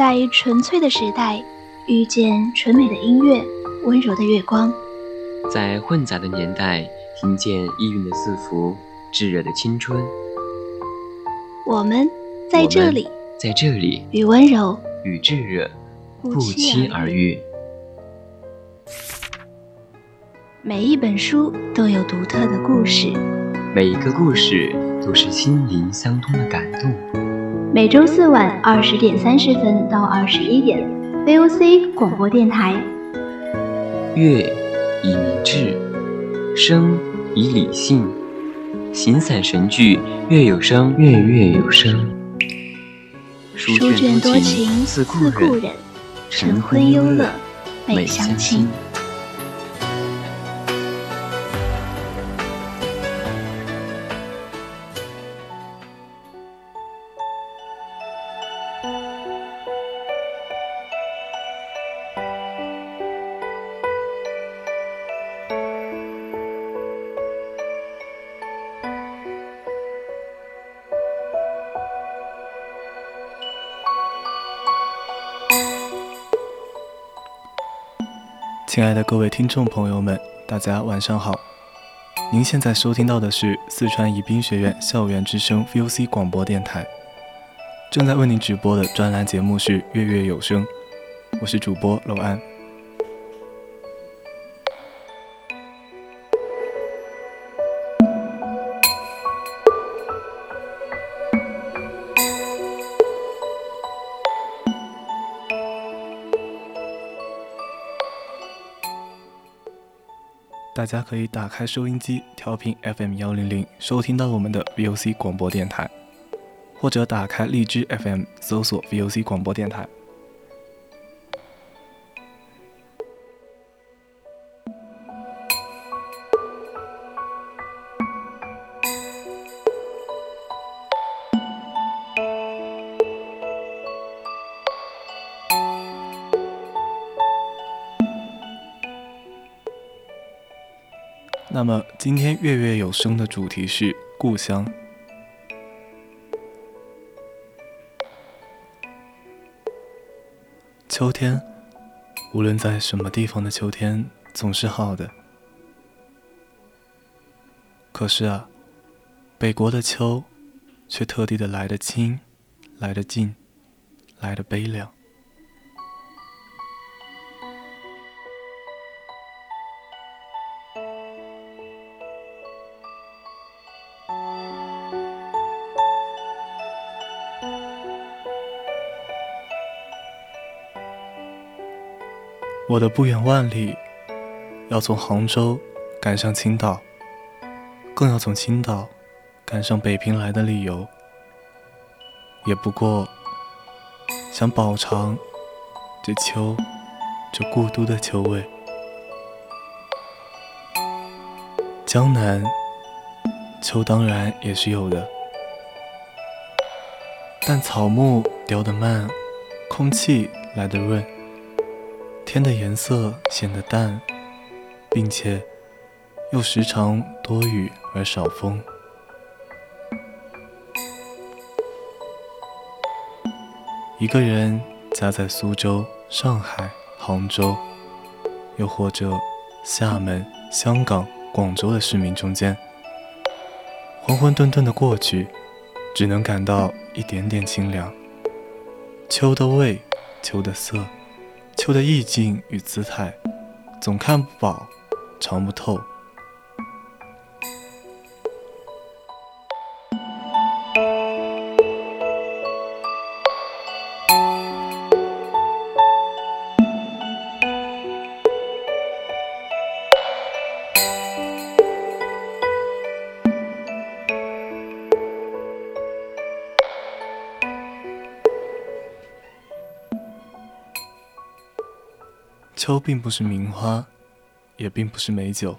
在纯粹的时代，遇见纯美的音乐，温柔的月光；在混杂的年代，听见意蕴的字符，炙热的青春。我们在这里，在这里，与温柔与炙热不期而遇。每一本书都有独特的故事，每一个故事都是心灵相通的感动。每周四晚二十点三十分到二十一点，VOC 广播电台。乐以明志，声以理性，形散神聚，乐有声，乐乐有声。书卷多情自故人，晨昏忧乐每相亲。爱的各位听众朋友们，大家晚上好。您现在收听到的是四川宜宾学院校园之声 VOC 广播电台，正在为您直播的专栏节目是《月月有声》，我是主播楼安。大家可以打开收音机，调频 FM 幺零零，收听到我们的 VOC 广播电台，或者打开荔枝 FM，搜索 VOC 广播电台。那么今天月月有声的主题是故乡。秋天，无论在什么地方的秋天总是好的。可是啊，北国的秋，却特地的来得清，来得近，来得悲凉。我的不远万里，要从杭州赶上青岛，更要从青岛赶上北平来的理由，也不过想饱尝这秋，这故都的秋味。江南秋当然也是有的，但草木凋得慢，空气来得润。天的颜色显得淡，并且又时常多雨而少风。一个人夹在苏州、上海、杭州，又或者厦门、香港、广州的市民中间，浑浑沌沌的过去，只能感到一点点清凉。秋的味，秋的色。秋的意境与姿态，总看不饱，尝不透。秋并不是名花，也并不是美酒，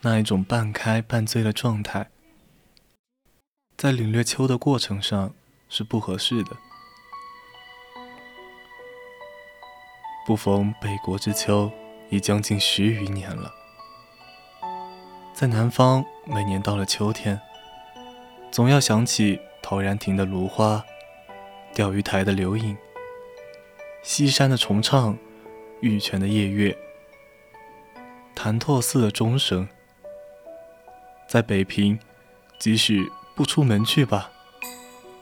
那一种半开半醉的状态，在领略秋的过程上是不合适的。不逢北国之秋，已将近十余年了。在南方，每年到了秋天，总要想起陶然亭的芦花，钓鱼台的柳影，西山的重唱，玉泉的夜月，潭柘寺的钟声。在北平，即使不出门去吧，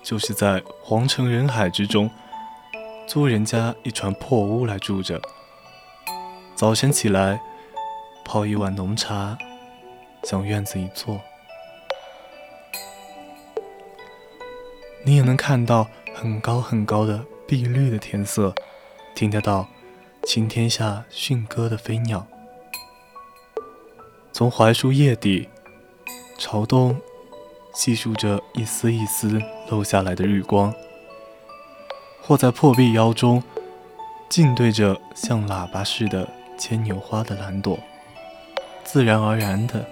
就是在皇城人海之中，租人家一船破屋来住着。早晨起来，泡一碗浓茶，向院子一坐，你也能看到很高很高的碧绿的天色，听得到青天下驯歌的飞鸟，从槐树叶底。朝东，细数着一丝一丝漏下来的日光，或在破壁腰中，静对着像喇叭似的牵牛花的蓝朵，自然而然的，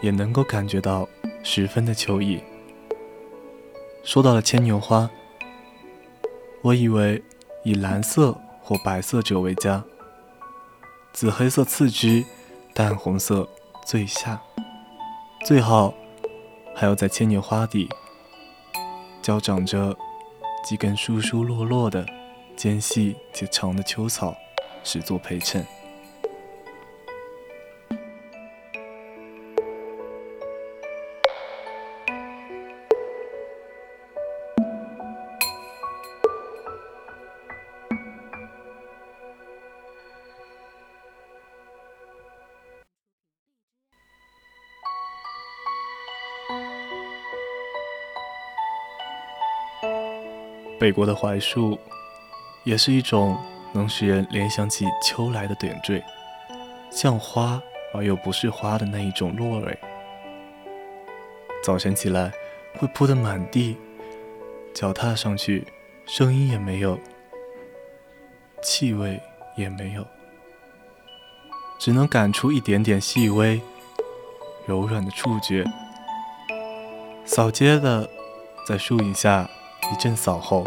也能够感觉到十分的秋意。说到了牵牛花，我以为以蓝色或白色者为佳，紫黑色次之，淡红色最下。最好还要在千年花底，交长着几根疏疏落落的、尖细且长的秋草，始作陪衬。北国的槐树，也是一种能使人联想起秋来的点缀，像花而又不是花的那一种落蕊。早晨起来会铺得满地，脚踏上去，声音也没有，气味也没有，只能感出一点点细微、柔软的触觉。扫街的在树影下。一阵扫后，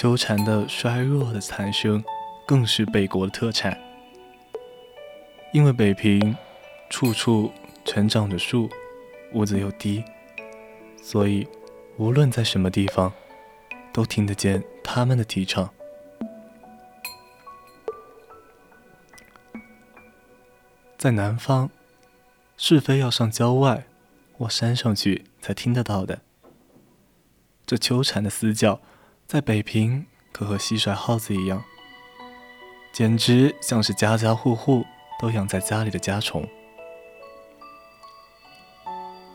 秋蝉的衰弱的残声，更是北国的特产。因为北平处处成长着树，屋子又低，所以无论在什么地方，都听得见他们的啼唱。在南方，是非要上郊外或山上去才听得到的。这秋蝉的嘶叫。在北平，可和蟋蟀、耗子一样，简直像是家家户户都养在家里的家虫。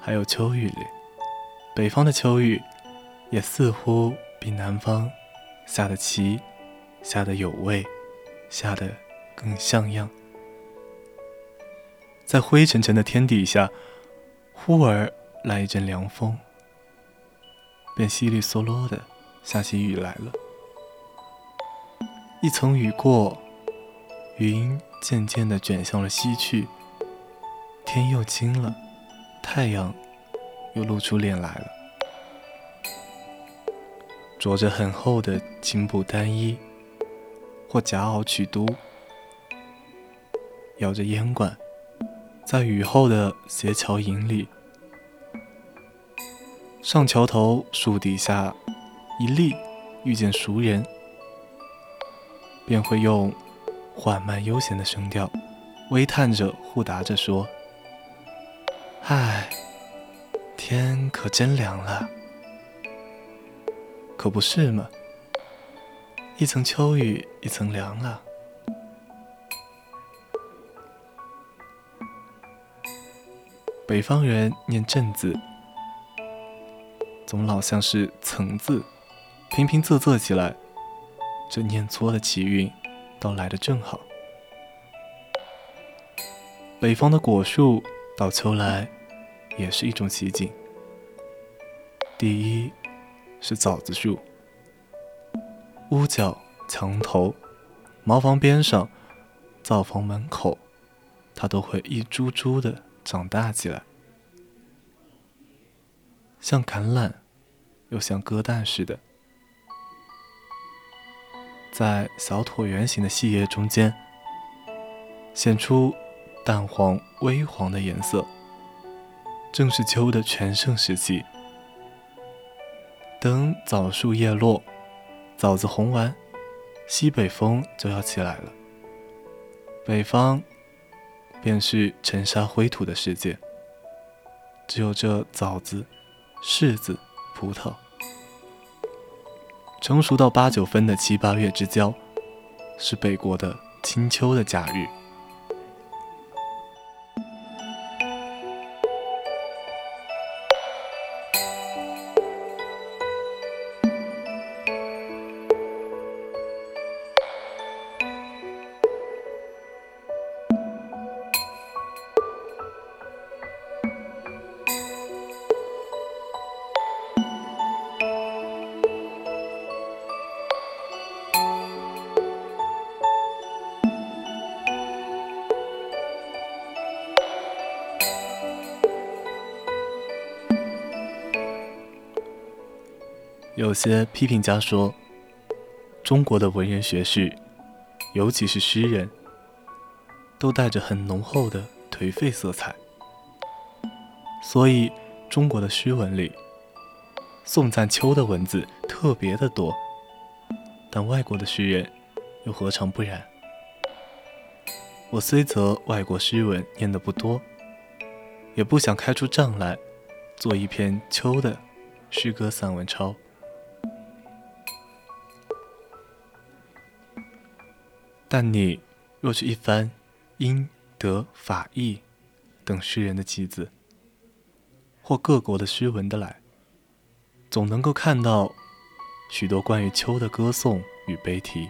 还有秋雨里，北方的秋雨也似乎比南方下的齐，下的有味，下的更像样。在灰沉沉的天底下，忽而来一阵凉风，便稀里嗦啰的。下起雨来了，一层雨过，云渐渐地卷向了西去，天又晴了，太阳又露出脸来了。着着很厚的青布单衣，或夹袄曲都，摇着烟管，在雨后的斜桥影里，上桥头树底下。一立，遇见熟人，便会用缓慢悠闲的声调，微叹着互答着说：“唉，天可真凉了，可不是嘛？一层秋雨一层凉了。”北方人念正字，总老像是层字，平平仄仄起来，这念错的奇韵倒来得正好。北方的果树到秋来也是一种奇景。第一是枣子树，屋角、墙头、茅房边上、灶房门口，它都会一株株的。长大起来，像橄榄，又像鸽蛋似的，在小椭圆形的细叶中间，显出淡黄、微黄的颜色。正是秋的全盛时期。等枣树叶落，枣子红完，西北风就要起来了。北方。便是尘沙灰土的世界，只有这枣子、柿子、葡萄，成熟到八九分的七八月之交，是北国的清秋的假日。有些批评家说，中国的文人学士，尤其是诗人，都带着很浓厚的颓废色彩。所以，中国的诗文里，颂赞秋的文字特别的多。但外国的诗人，又何尝不然？我虽则外国诗文念得不多，也不想开出账来，做一篇秋的诗歌散文抄。但你若是一番英、德、法、意等诗人的集子，或各国的诗文的来，总能够看到许多关于秋的歌颂与悲啼。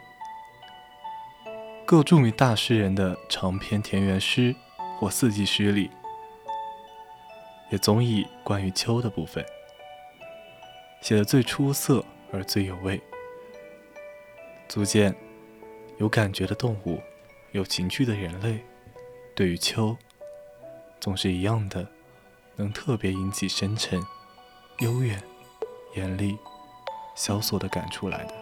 各著名大诗人的长篇田园诗或四季诗里，也总以关于秋的部分写得最出色而最有味，足见。有感觉的动物，有情趣的人类，对于秋，总是一样的，能特别引起深沉、悠远、严厉、萧索的感触来的。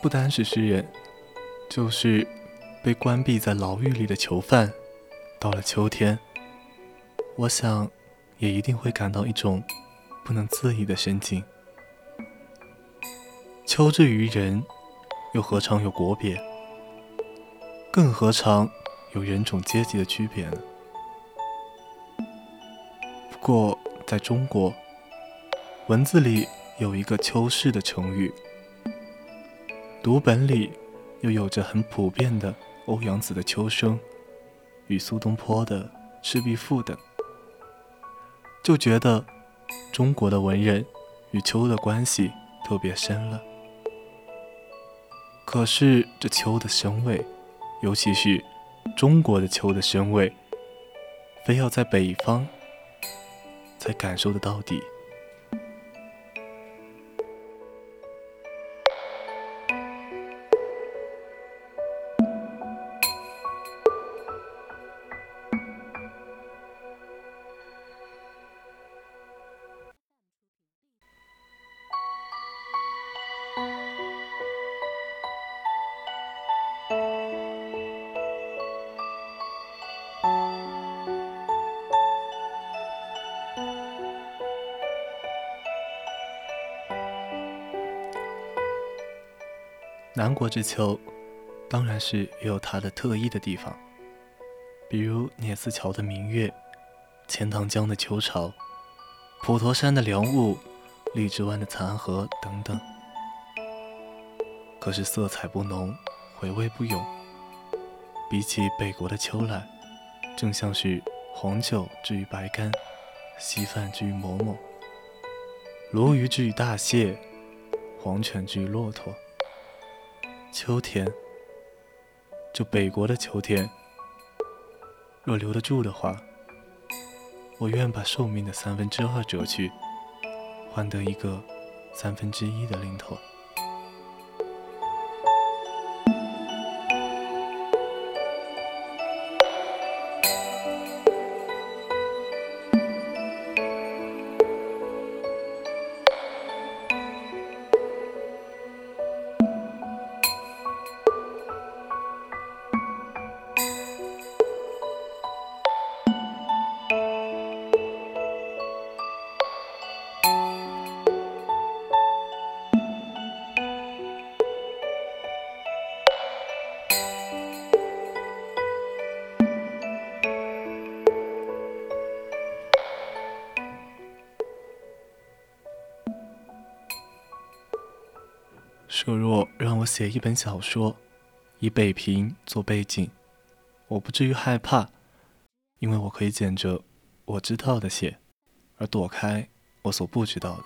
不单是诗人，就是被关闭在牢狱里的囚犯，到了秋天。我想，也一定会感到一种不能自已的深情。秋之于人，又何尝有国别？更何尝有人种阶级的区别呢？不过，在中国，文字里有一个“秋逝”的成语，读本里又有着很普遍的欧阳子的《秋声》与苏东坡的《赤壁赋》等。就觉得中国的文人与秋的关系特别深了。可是这秋的深味，尤其是中国的秋的深味，非要在北方才感受得到底。南国之秋，当然是也有它的特异的地方，比如聂四桥的明月、钱塘江的秋潮、普陀山的凉雾、荔枝湾的残荷等等。可是色彩不浓，回味不永。比起北国的秋来，正像是黄酒之于白干，稀饭之于馍馍，鲈鱼之于大蟹，黄犬之于骆驼。秋天，就北国的秋天，若留得住的话，我愿把寿命的三分之二折去，换得一个三分之一的零头。若若让我写一本小说，以北平做背景，我不至于害怕，因为我可以捡着我知道的写，而躲开我所不知道的。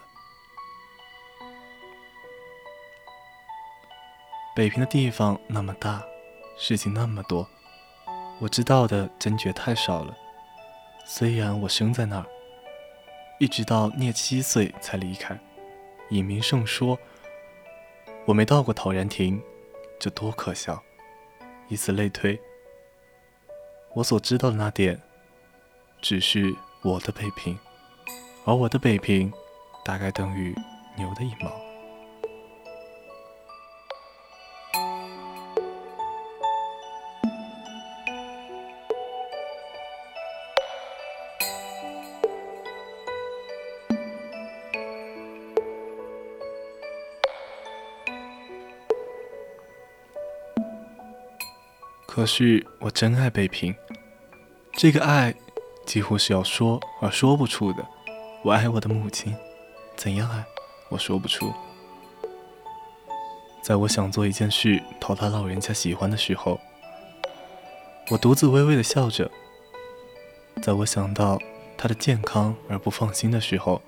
北平的地方那么大，事情那么多，我知道的真觉太少了。虽然我生在那儿，一直到聂七岁才离开，以名胜说。我没到过陶然亭，这多可笑！以此类推，我所知道的那点，只是我的北平，而我的北平，大概等于牛的一毛。可是我真爱北平，这个爱几乎是要说而说不出的。我爱我的母亲，怎样爱，我说不出。在我想做一件事讨他老人家喜欢的时候，我独自微微的笑着；在我想到他的健康而不放心的时候，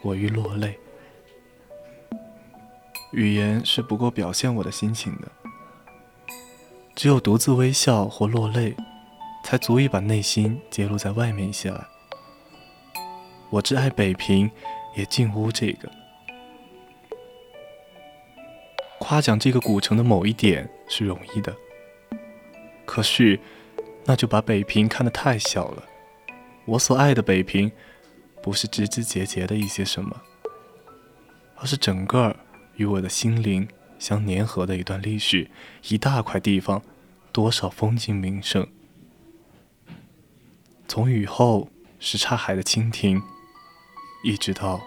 我欲落泪。语言是不够表现我的心情的。只有独自微笑或落泪，才足以把内心揭露在外面一些来。我挚爱北平，也近乎这个。夸奖这个古城的某一点是容易的，可是那就把北平看得太小了。我所爱的北平，不是枝枝节节的一些什么，而是整个与我的心灵。相粘合的一段历史，一大块地方，多少风景名胜。从雨后什刹海的蜻蜓，一直到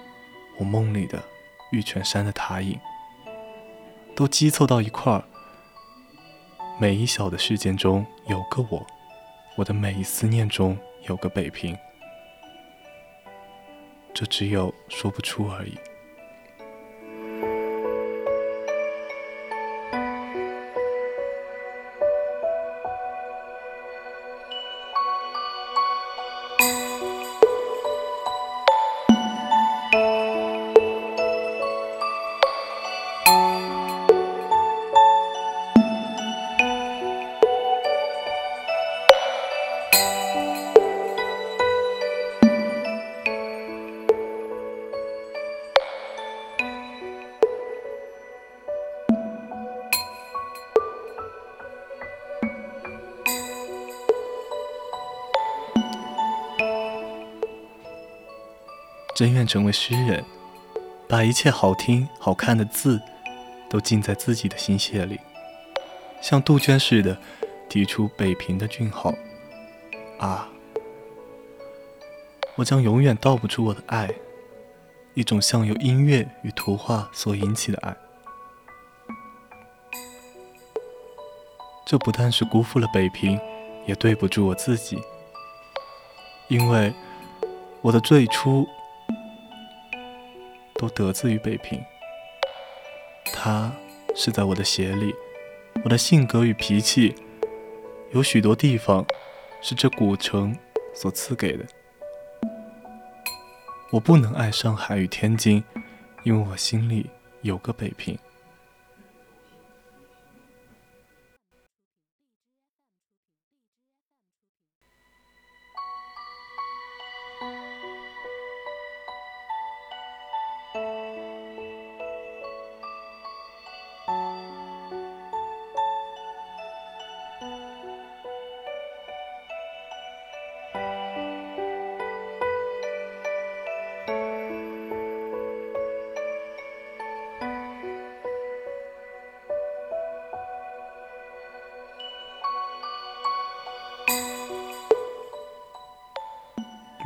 我梦里的玉泉山的塔影，都积凑到一块儿。每一小的事件中有个我，我的每一思念中有个北平，这只有说不出而已。真愿成为诗人，把一切好听、好看的字都浸在自己的心血里，像杜鹃似的提出北平的俊号。啊，我将永远道不出我的爱，一种像由音乐与图画所引起的爱。这不但是辜负了北平，也对不住我自己，因为我的最初。都得自于北平，他是在我的鞋里，我的性格与脾气，有许多地方是这古城所赐给的。我不能爱上海与天津，因为我心里有个北平。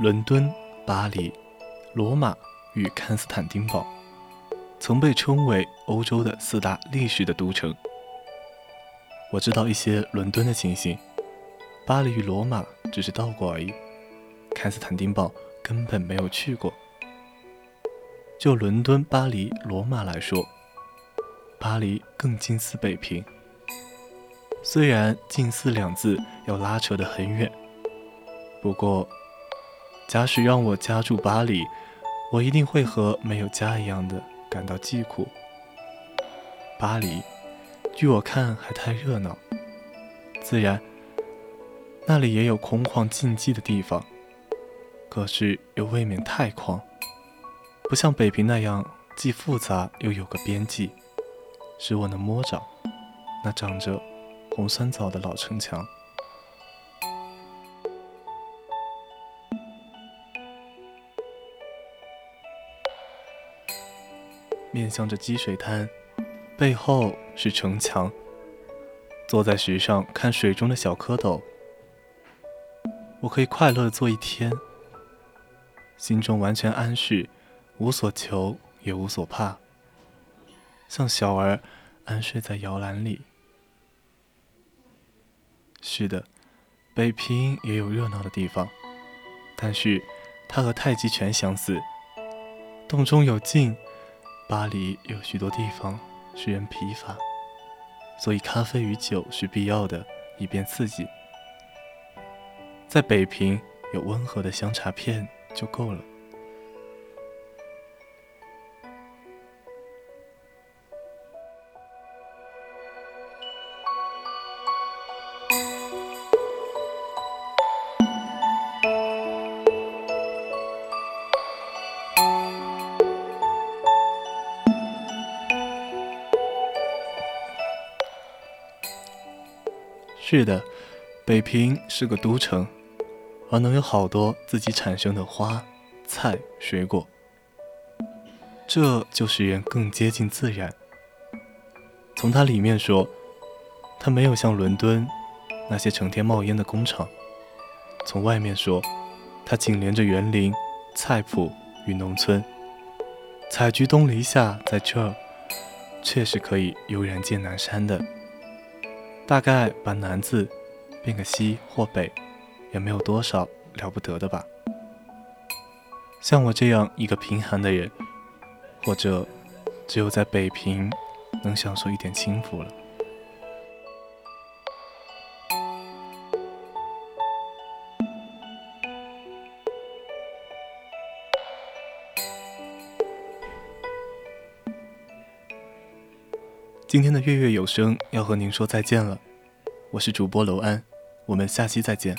伦敦、巴黎、罗马与康斯坦丁堡，曾被称为欧洲的四大历史的都城。我知道一些伦敦的情形，巴黎与罗马只是到过而已，康斯坦丁堡根本没有去过。就伦敦、巴黎、罗马来说，巴黎更近似北平，虽然“近似”两字要拉扯得很远，不过。假使让我家住巴黎，我一定会和没有家一样的感到寂苦。巴黎，据我看还太热闹，自然那里也有空旷静寂的地方，可是又未免太旷，不像北平那样既复杂又有个边际，使我能摸着那长着红酸枣的老城墙。面向着积水滩，背后是城墙。坐在石上看水中的小蝌蚪，我可以快乐坐一天，心中完全安适，无所求也无所怕，像小儿安睡在摇篮里。是的，北平也有热闹的地方，但是它和太极拳相似，洞中有镜。巴黎有许多地方使人疲乏，所以咖啡与酒是必要的，以便刺激。在北平有温和的香茶片就够了。是的，北平是个都城，而能有好多自己产生的花、菜、水果，这就使人更接近自然。从它里面说，它没有像伦敦那些成天冒烟的工厂；从外面说，它紧连着园林、菜圃与农村。采菊东篱下，在这儿，确实可以悠然见南山的。大概把“南”字变个“西”或“北”，也没有多少了不得的吧。像我这样一个贫寒的人，或者只有在北平能享受一点清福了。今天的月月有声要和您说再见了，我是主播楼安，我们下期再见。